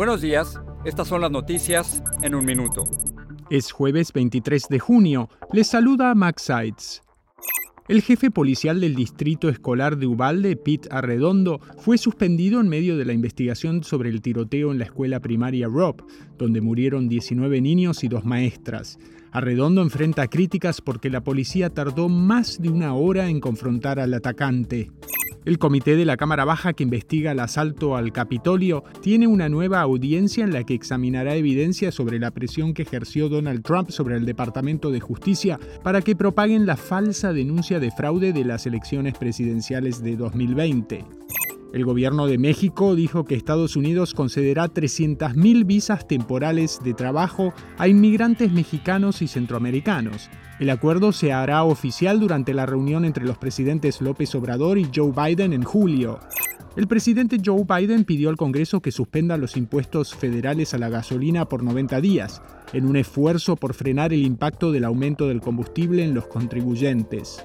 Buenos días, estas son las noticias en un minuto. Es jueves 23 de junio, les saluda Max Seitz. El jefe policial del distrito escolar de Ubalde, Pete Arredondo, fue suspendido en medio de la investigación sobre el tiroteo en la escuela primaria Rob, donde murieron 19 niños y dos maestras. Arredondo enfrenta críticas porque la policía tardó más de una hora en confrontar al atacante. El comité de la Cámara Baja que investiga el asalto al Capitolio tiene una nueva audiencia en la que examinará evidencia sobre la presión que ejerció Donald Trump sobre el Departamento de Justicia para que propaguen la falsa denuncia de fraude de las elecciones presidenciales de 2020. El gobierno de México dijo que Estados Unidos concederá 300.000 visas temporales de trabajo a inmigrantes mexicanos y centroamericanos. El acuerdo se hará oficial durante la reunión entre los presidentes López Obrador y Joe Biden en julio. El presidente Joe Biden pidió al Congreso que suspenda los impuestos federales a la gasolina por 90 días, en un esfuerzo por frenar el impacto del aumento del combustible en los contribuyentes.